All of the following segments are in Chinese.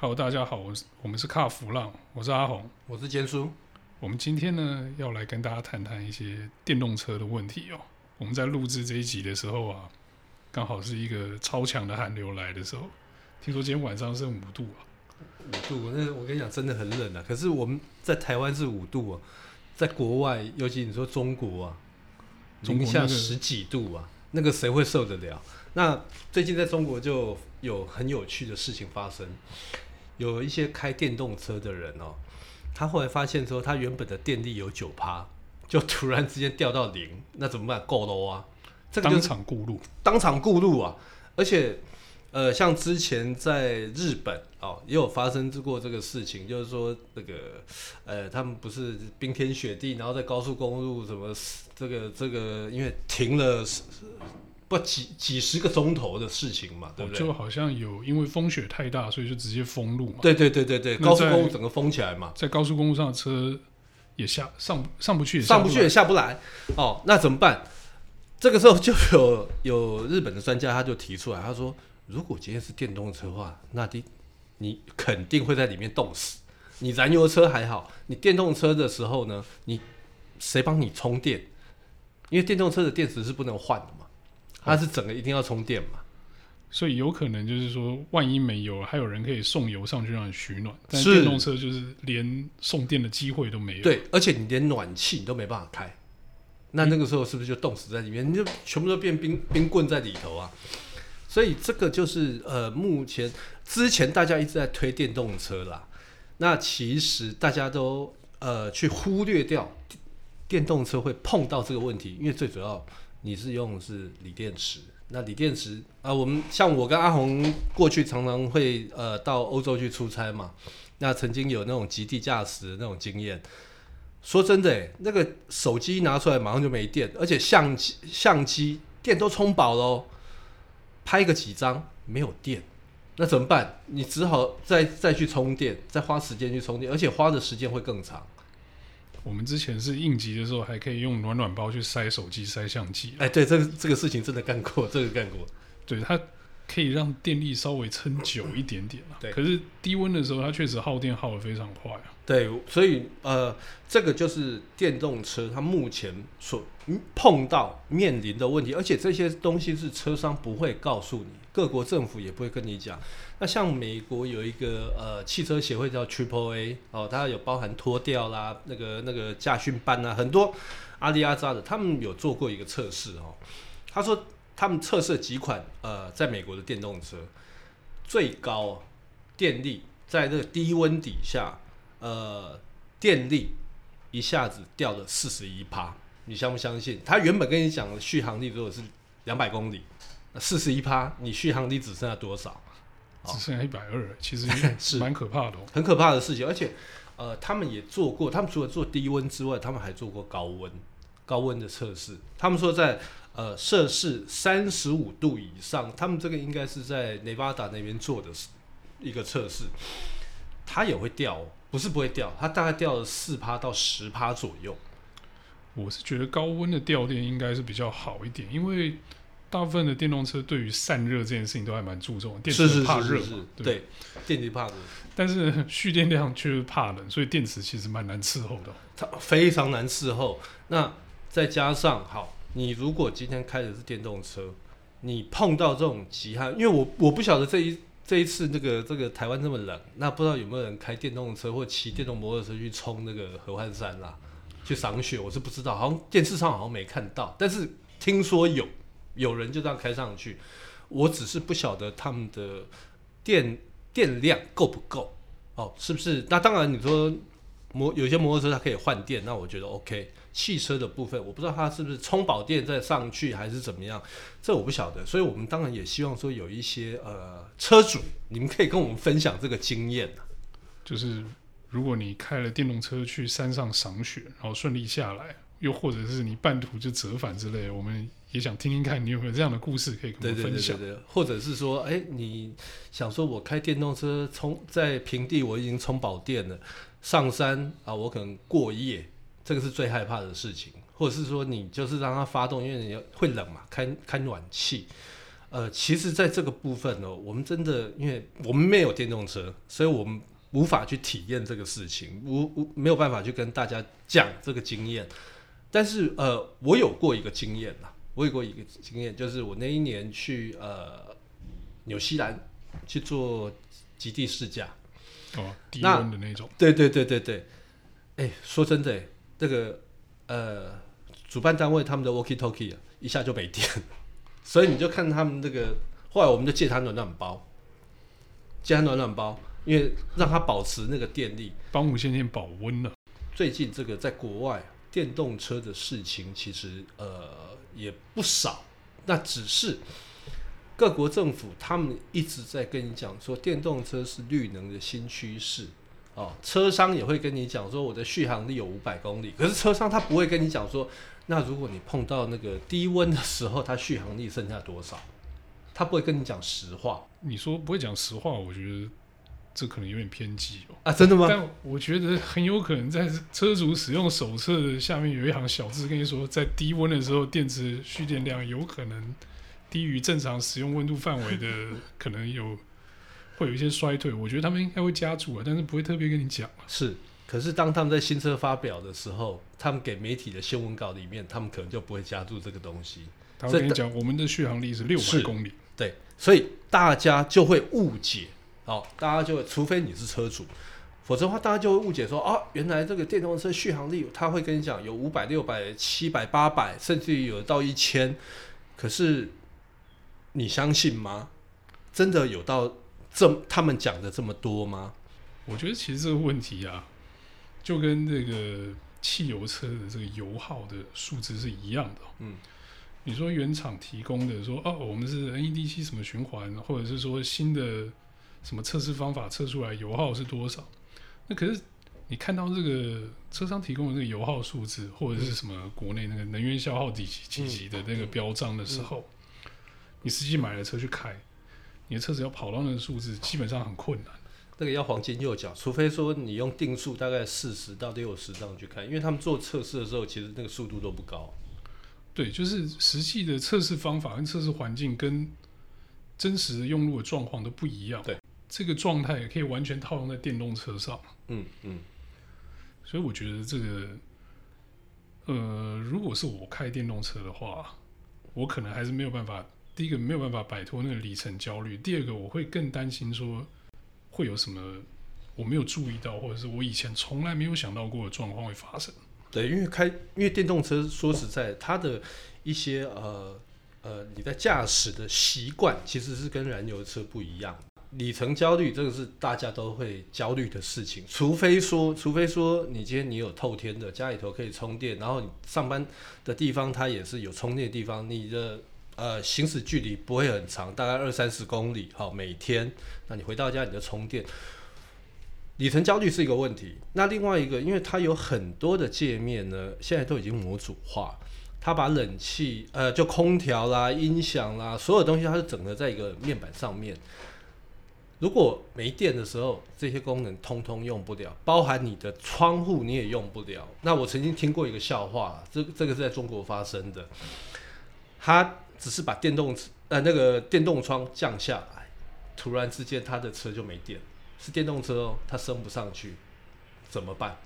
Hello，大家好，我是我们是卡弗浪，我是阿红，我是坚叔。我们今天呢要来跟大家谈谈一些电动车的问题哦。我们在录制这一集的时候啊，刚好是一个超强的寒流来的时候，听说今天晚上是五度啊，五度，那我跟你讲真的很冷啊。可是我们在台湾是五度啊，在国外，尤其你说中国啊，零下十几度啊，那个谁会受得了？那最近在中国就有很有趣的事情发生。有一些开电动车的人哦，他后来发现说，他原本的电力有九趴，就突然之间掉到零，那怎么办？够了啊！这个、就是、当场过路，当场过路啊！而且，呃，像之前在日本哦，也有发生过这个事情，就是说那个，呃，他们不是冰天雪地，然后在高速公路什么这个这个，因为停了。不几几十个钟头的事情嘛，对不对？就好像有因为风雪太大，所以就直接封路嘛。对对对对对，高速公路整个封起来嘛。在高速公路上的车也下上上不去，上不去也下不来。哦，那怎么办？这个时候就有有日本的专家他就提出来，他说：如果今天是电动车的话，那你你肯定会在里面冻死。你燃油车还好，你电动车的时候呢，你谁帮你充电？因为电动车的电池是不能换的嘛。它是整个一定要充电嘛，所以有可能就是说，万一没油，还有人可以送油上去让你取暖。但是电动车就是连送电的机会都没有。对，而且你连暖气你都没办法开，那那个时候是不是就冻死在里面？嗯、你就全部都变冰冰棍在里头啊！所以这个就是呃，目前之前大家一直在推电动车啦，那其实大家都呃去忽略掉电动车会碰到这个问题，因为最主要。你是用的是锂电池，那锂电池啊、我们像我跟阿红过去常常会呃到欧洲去出差嘛，那曾经有那种极地驾驶的那种经验。说真的、那个手机拿出来马上就没电，而且相机相机电都充饱喽，拍个几张没有电，那怎么办？你只好再再去充电，再花时间去充电，而且花的时间会更长。我们之前是应急的时候，还可以用暖暖包去塞手机、塞相机。哎，对，这个这个事情真的干过，这个干过。对，它可以让电力稍微撑久一点点。对，可是低温的时候，它确实耗电耗得非常快啊。对，所以呃，这个就是电动车它目前所碰到面临的问题，而且这些东西是车商不会告诉你，各国政府也不会跟你讲。那像美国有一个呃汽车协会叫 Triple A 哦，它有包含拖吊啦，那个那个驾训班啊，很多阿里阿扎的，他们有做过一个测试哦。他说他们测试几款呃在美国的电动车，最高电力在这个低温底下，呃电力一下子掉了四十一趴，你相不相信？他原本跟你讲的续航力如果是两百公里，四十一趴，你续航力只剩下多少？只剩下一百二，其实 是蛮可怕的，哦，很可怕的事情。而且，呃，他们也做过，他们除了做低温之外，他们还做过高温、高温的测试。他们说在呃摄氏三十五度以上，他们这个应该是在内华达那边做的一个测试，它也会掉，不是不会掉，它大概掉了四趴到十趴左右。我是觉得高温的掉电应该是比较好一点，因为。大部分的电动车对于散热这件事情都还蛮注重，电池怕热嘛，对，电池怕热，但是蓄电量却是怕冷，所以电池其实蛮难伺候的。它非常难伺候。那再加上，好，你如果今天开的是电动车，你碰到这种极寒，因为我我不晓得这一这一次那个这个台湾这么冷，那不知道有没有人开电动车或骑电动摩托车去冲那个合欢山啦，去赏雪，我是不知道，好像电视上好像没看到，但是听说有。有人就这样开上去，我只是不晓得他们的电电量够不够哦，是不是？那当然，你说摩有些摩托车它可以换电，那我觉得 OK。汽车的部分，我不知道它是不是充饱电再上去还是怎么样，这我不晓得。所以我们当然也希望说有一些呃车主，你们可以跟我们分享这个经验。就是如果你开了电动车去山上赏雪，然后顺利下来，又或者是你半途就折返之类，我们。也想听听看你有没有这样的故事可以跟我们分享，对对对对对，或者是说，哎、欸，你想说我开电动车充在平地我已经充饱电了，上山啊我可能过夜，这个是最害怕的事情，或者是说你就是让它发动，因为你会冷嘛，开开暖气，呃，其实在这个部分呢，我们真的因为我们没有电动车，所以我们无法去体验这个事情，无无没有办法去跟大家讲这个经验。但是呃，我有过一个经验啦，我有过一个经验，就是我那一年去呃纽西兰去做极地试驾。哦，低温的那种。对对对对对。哎，说真的，这个呃，主办单位他们的 walkie talkie 啊，一下就没电，所以你就看他们这个，后来我们就借他暖暖包，借他暖暖包，因为让他保持那个电力，帮无线电保温了。最近这个在国外。电动车的事情其实呃也不少，那只是各国政府他们一直在跟你讲说，电动车是绿能的新趋势哦。车商也会跟你讲说，我的续航力有五百公里，可是车商他不会跟你讲说，那如果你碰到那个低温的时候，它续航力剩下多少？他不会跟你讲实话。你说不会讲实话，我觉得。这可能有点偏激哦啊，真的吗？但我觉得很有可能在车主使用手册的下面有一行小字，跟你说，在低温的时候，电池蓄电量有可能低于正常使用温度范围的，可能有会有一些衰退。我觉得他们应该会加注啊，但是不会特别跟你讲。是，可是当他们在新车发表的时候，他们给媒体的新闻稿里面，他们可能就不会加注这个东西。他会跟你讲，我们的续航力是六百公里。对，所以大家就会误解。好，大家就会，除非你是车主，否则的话，大家就会误解说，啊，原来这个电动车续航力，他会跟你讲有五百、六百、七百、八百，甚至于有到一千。可是你相信吗？真的有到这他们讲的这么多吗？我觉得其实这个问题啊，就跟这个汽油车的这个油耗的数值是一样的。嗯，你说原厂提供的说，哦，我们是 NEDC 什么循环，或者是说新的。什么测试方法测出来油耗是多少？那可是你看到这个车商提供的这个油耗数字，或者是什么国内那个能源消耗几级几级的那个标章的时候，你实际买了车去开，你的车子要跑到那个数字，基本上很困难。那个要黄金右脚，除非说你用定速大概四十到六十这样去看，因为他们做测试的时候，其实那个速度都不高。对，就是实际的测试方法跟测试环境跟真实的用路的状况都不一样。对。这个状态也可以完全套用在电动车上，嗯嗯，所以我觉得这个，呃，如果是我开电动车的话，我可能还是没有办法。第一个没有办法摆脱那个里程焦虑，第二个我会更担心说会有什么我没有注意到，或者是我以前从来没有想到过的状况会发生。对，因为开因为电动车说实在，它的一些呃呃你在驾驶的习惯其实是跟燃油车不一样。里程焦虑，这个是大家都会焦虑的事情。除非说，除非说你今天你有透天的家里头可以充电，然后你上班的地方它也是有充电的地方，你的呃行驶距离不会很长，大概二三十公里，好，每天，那你回到家你就充电。里程焦虑是一个问题。那另外一个，因为它有很多的界面呢，现在都已经模组化，它把冷气呃就空调啦、音响啦，所有东西它是整合在一个面板上面。如果没电的时候，这些功能通通用不了，包含你的窗户你也用不了。那我曾经听过一个笑话，这这个是在中国发生的，他只是把电动呃那个电动窗降下来，突然之间他的车就没电，是电动车哦，他升不上去，怎么办？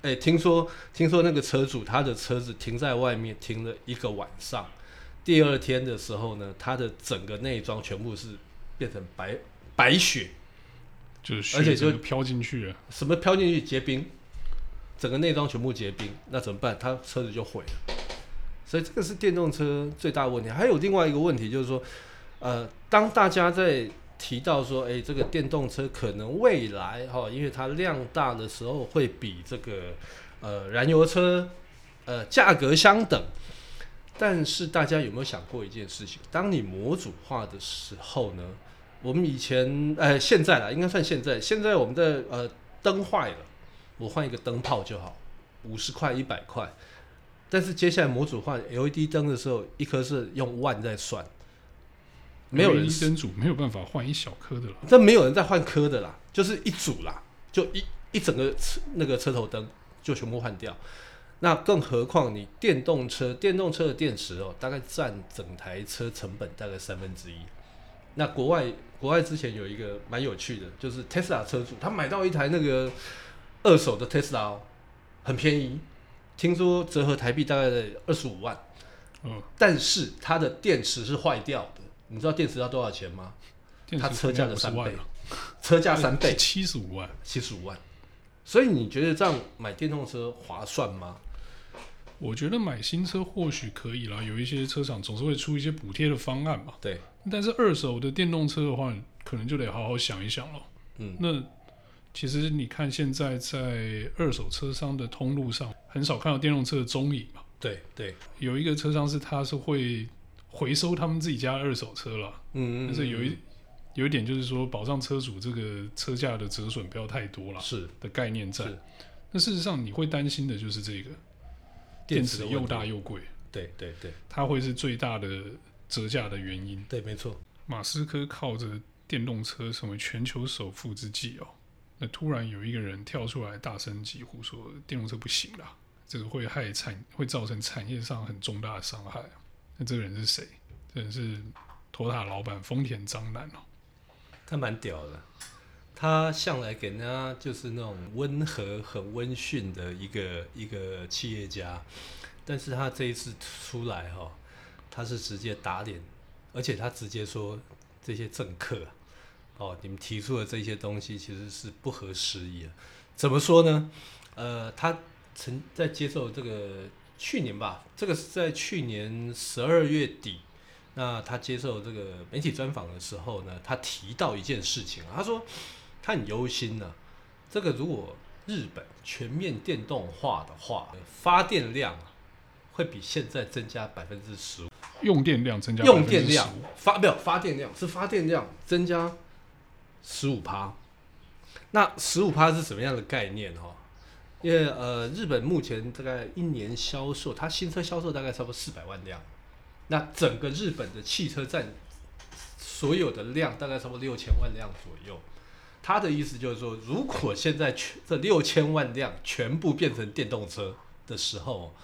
哎，听说听说那个车主他的车子停在外面停了一个晚上，第二天的时候呢，他的整个内装全部是变成白。白雪，就是而且就飘进去了，什么飘进去结冰，整个内装全部结冰，那怎么办？它车子就毁了。所以这个是电动车最大的问题。还有另外一个问题就是说，呃，当大家在提到说，哎，这个电动车可能未来哈，因为它量大的时候会比这个呃燃油车呃价格相等，但是大家有没有想过一件事情？当你模组化的时候呢？我们以前，呃，现在啦，应该算现在。现在我们的呃灯坏了，我换一个灯泡就好，五十块、一百块。但是接下来模组换 LED 灯的时候，一颗是用万在算，没有人灯组没有办法换一小颗的了。这没有人在换颗的啦，就是一组啦，就一一整个车那个车头灯就全部换掉。那更何况你电动车，电动车的电池哦，大概占整台车成本大概三分之一。那国外国外之前有一个蛮有趣的，就是 Tesla 车主他买到一台那个二手的 Tesla，很便宜，听说折合台币大概二十五万。嗯，但是它的电池是坏掉的。你知道电池要多少钱吗？它车价的三倍，车价三倍，七十五万，七十五万。所以你觉得这样买电动车划算吗？我觉得买新车或许可以啦，有一些车厂总是会出一些补贴的方案嘛。对。但是二手的电动车的话，可能就得好好想一想了。嗯。那其实你看，现在在二手车商的通路上，很少看到电动车的踪影嘛。对对。有一个车商是，他是会回收他们自己家的二手车了。嗯，嗯，嗯。但是有一有一点就是说，保障车主这个车价的折损不要太多了。是的概念在。那事实上，你会担心的就是这个。电池又大又贵，对对对，它会是最大的折价的原因。对，没错。马斯克靠着电动车成为全球首富之际哦，那突然有一个人跳出来大声疾呼说电动车不行了，这个会害产，会造成产业上很重大的伤害。那这个人是谁？这人是 Toyota 老板丰田章男哦，他蛮屌的。他向来给人家就是那种温和、很温驯的一个一个企业家，但是他这一次出来哈、哦，他是直接打脸，而且他直接说这些政客哦，你们提出的这些东西其实是不合时宜的。怎么说呢？呃，他曾在接受这个去年吧，这个是在去年十二月底，那他接受这个媒体专访的时候呢，他提到一件事情，他说。他很忧心呢、这个如果日本全面电动化的话，发电量会比现在增加百分之十，用电量增加用电量发没有发电量是发电量增加十五趴，那十五趴是什么样的概念哈？因为呃，日本目前大概一年销售，它新车销售大概差不多四百万辆，那整个日本的汽车占所有的量大概差不多六千万辆左右。他的意思就是说，如果现在全这六千万辆全部变成电动车的时候，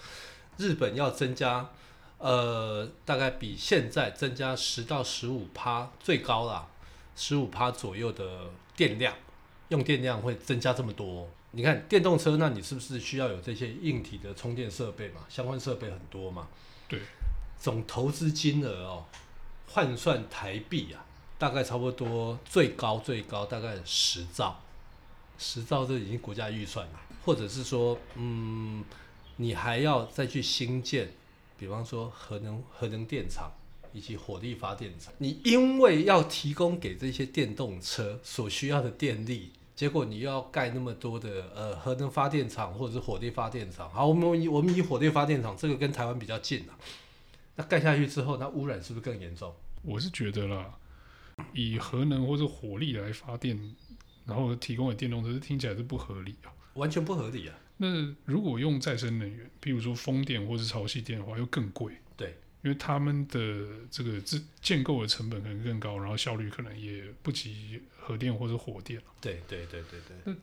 日本要增加，呃，大概比现在增加十到十五趴最高啦，十五趴左右的电量，用电量会增加这么多。你看电动车，那你是不是需要有这些硬体的充电设备嘛？相关设备很多嘛？对，总投资金额哦，换算台币啊。大概差不多最高最高大概十兆，十兆这已经国家预算了，或者是说，嗯，你还要再去新建，比方说核能核能电厂以及火力发电厂，你因为要提供给这些电动车所需要的电力，结果你又要盖那么多的呃核能发电厂或者是火力发电厂，好，我们以我们以火力发电厂这个跟台湾比较近啊，那盖下去之后，那污染是不是更严重？我是觉得啦。以核能或者火力来发电，然后提供给电动车，听起来是不合理啊，完全不合理啊。那如果用再生能源，譬如说风电或是潮汐电的话，又更贵。对，因为他们的这个建建构的成本可能更高，然后效率可能也不及核电或者火电。对对对对对。那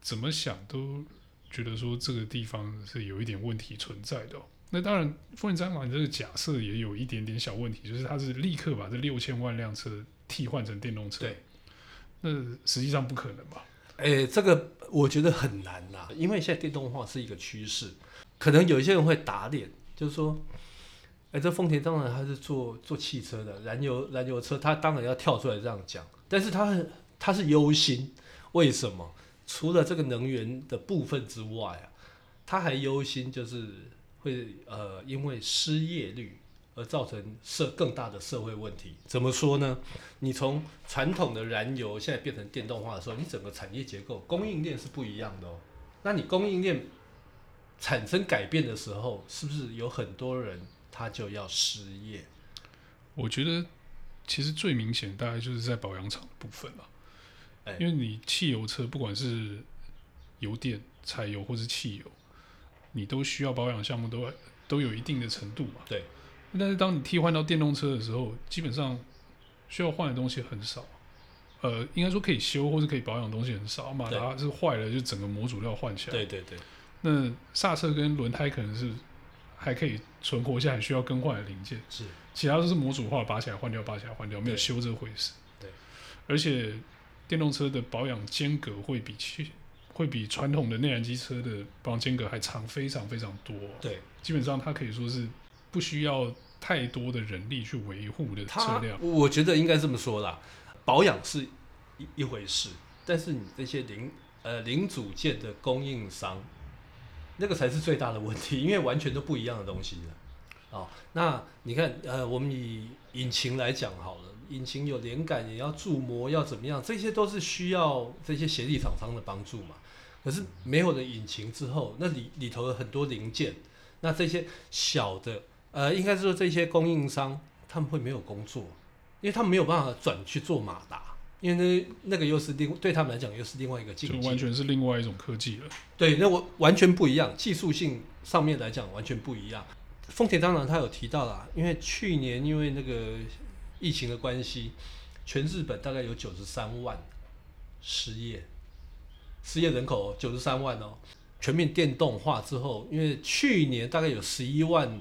怎么想都觉得说这个地方是有一点问题存在的。那当然，丰田章男这个假设也有一点点小问题，就是它是立刻把这六千万辆车。替换成电动车，对，那实际上不可能吧？诶、这个我觉得很难呐，因为现在电动化是一个趋势，可能有一些人会打脸，就是说，诶、这丰田当然他是做做汽车的，燃油燃油车，他当然要跳出来这样讲，但是他他是忧心，为什么？除了这个能源的部分之外啊，他还忧心就是会呃，因为失业率。而造成社更大的社会问题，怎么说呢？你从传统的燃油现在变成电动化的时候，你整个产业结构供应链是不一样的哦。那你供应链产生改变的时候，是不是有很多人他就要失业？我觉得其实最明显大概就是在保养厂部分了，欸，因为你汽油车不管是油电、柴油或是汽油，你都需要保养项目都都有一定的程度嘛。对。但是当你替换到电动车的时候，基本上需要换的东西很少，呃，应该说可以修或是可以保养的东西很少。马达是坏了，就整个模组都要换起来。对对对。那刹车跟轮胎可能是还可以存活下来，需要更换的零件。是，其他都是模组化，拔起来换掉，拔起来换掉，没有修这回事。对，而且电动车的保养间隔会比去会比传统的内燃机车的保养间隔还长，非常非常多。对，基本上它可以说是不需要太多的人力去维护的车辆。我觉得应该这么说啦，保养是一一回事，但是你这些零呃零组件的供应商。那个才是最大的问题，因为完全都不一样的东西了。哦，那你看，呃，我们以引擎来讲好了，引擎有连杆，也要铸模，要怎么样，这些都是需要这些协力厂商的帮助嘛。可是没有了引擎之后，那里里头的很多零件，那这些小的，呃，应该是说这些供应商他们会没有工作，因为他们没有办法转去做马达。因为那那个又是另对他们来讲又是另外一个境界，就完全是另外一种科技了。对，那我完全不一样，技术性上面来讲完全不一样。丰田当然他有提到啦，因为去年因为那个疫情的关系，全日本大概有九十三万失业，失业人口九十三万哦。全面电动化之后，因为去年大概有十一万。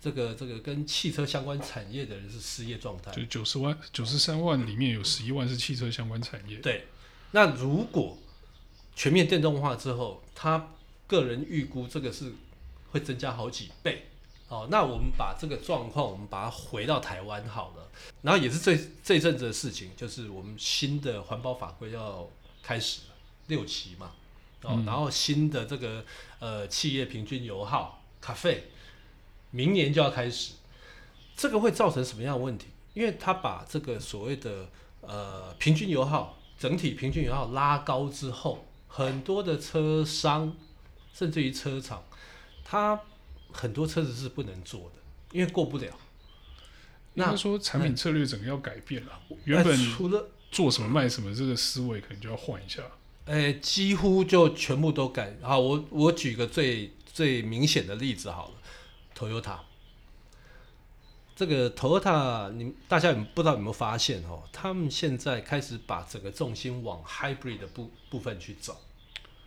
这个这个跟汽车相关产业的人是失业状态，就九十万九十三万里面有十一万是汽车相关产业。对，那如果全面电动化之后，他个人预估这个是会增加好几倍。哦，那我们把这个状况，我们把它回到台湾好了。然后也是这这一阵子的事情，就是我们新的环保法规要开始了，六期嘛。哦，嗯、然后新的这个呃企业平均油耗咖啡。明年就要开始，这个会造成什么样的问题？因为他把这个所谓的呃平均油耗，整体平均油耗拉高之后，很多的车商甚至于车厂，它很多车子是不能做的，因为过不了。那说产品策略整个要改变了，原本除了做什么卖什么，这个思维可能就要换一下。哎，几乎就全部都改。好，我我举个最最明显的例子好了。Toyota，这个 Toyota，你大家有不知道有没有发现哦？他们现在开始把整个重心往 Hybrid 的部部分去走，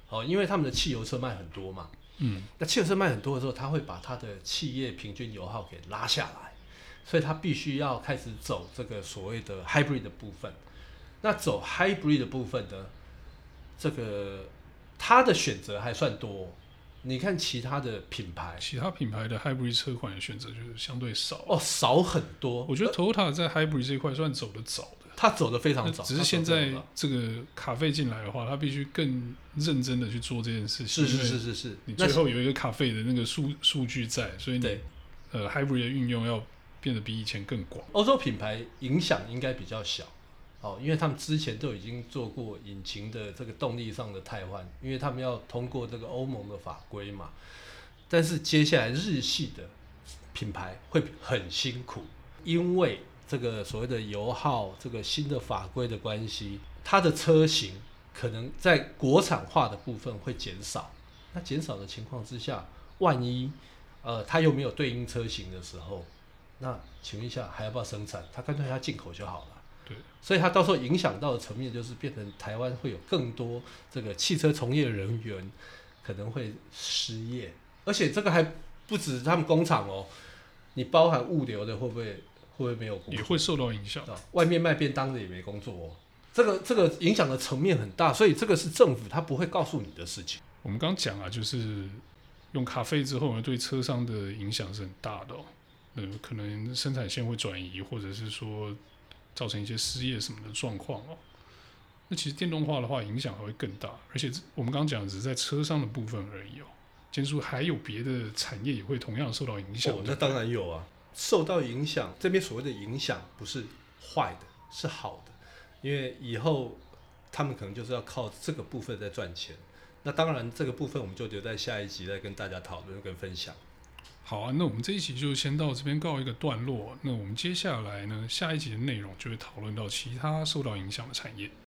哦，因为他们的汽油车卖很多嘛，嗯，那汽油车卖很多的时候，他会把他的企业平均油耗给拉下来，所以他必须要开始走这个所谓的 Hybrid 的部分。那走 Hybrid 的部分呢，这个他的选择还算多。你看其他的品牌，其他品牌的 Hybrid 车款的选择就是相对少哦，少很多。我觉得 Toyota 在 Hybrid 这一块算走得早的，它走得非常早。只是现在这个卡费进来的话，它必须更认真的去做这件事情。是是是是是，你最后有一个卡费的那个数数据在，所以你呃 Hybrid 的运用要变得比以前更广。欧洲品牌影响应该比较小。哦，因为他们之前都已经做过引擎的这个动力上的汰换，因为他们要通过这个欧盟的法规嘛。但是接下来日系的品牌会很辛苦，因为这个所谓的油耗这个新的法规的关系，它的车型可能在国产化的部分会减少。那减少的情况之下，万一呃它又没有对应车型的时候，那请问一下还要不要生产？它干脆要进口就好了。对，所以它到时候影响到的层面就是变成台湾会有更多这个汽车从业人员可能会失业，而且这个还不止他们工厂哦，你包含物流的会不会会不会没有工作？也会受到影响。外面卖便当的也没工作哦，这个这个影响的层面很大，所以这个是政府他不会告诉你的事情。我们刚讲啊，就是用咖啡之后呢，对车商的影响是很大的哦，呃，可能生产线会转移，或者是说。造成一些失业什么的状况哦，那其实电动化的话影响还会更大，而且我们刚刚讲只是在车上的部分而已哦。建筑还有别的产业也会同样受到影响。哦，那当然有啊，受到影响。这边所谓的影响不是坏的，是好的，因为以后他们可能就是要靠这个部分在赚钱。那当然，这个部分我们就留在下一集再跟大家讨论跟分享。好啊，那我们这一集就先到这边告一个段落。那我们接下来呢，下一集的内容就会讨论到其他受到影响的产业。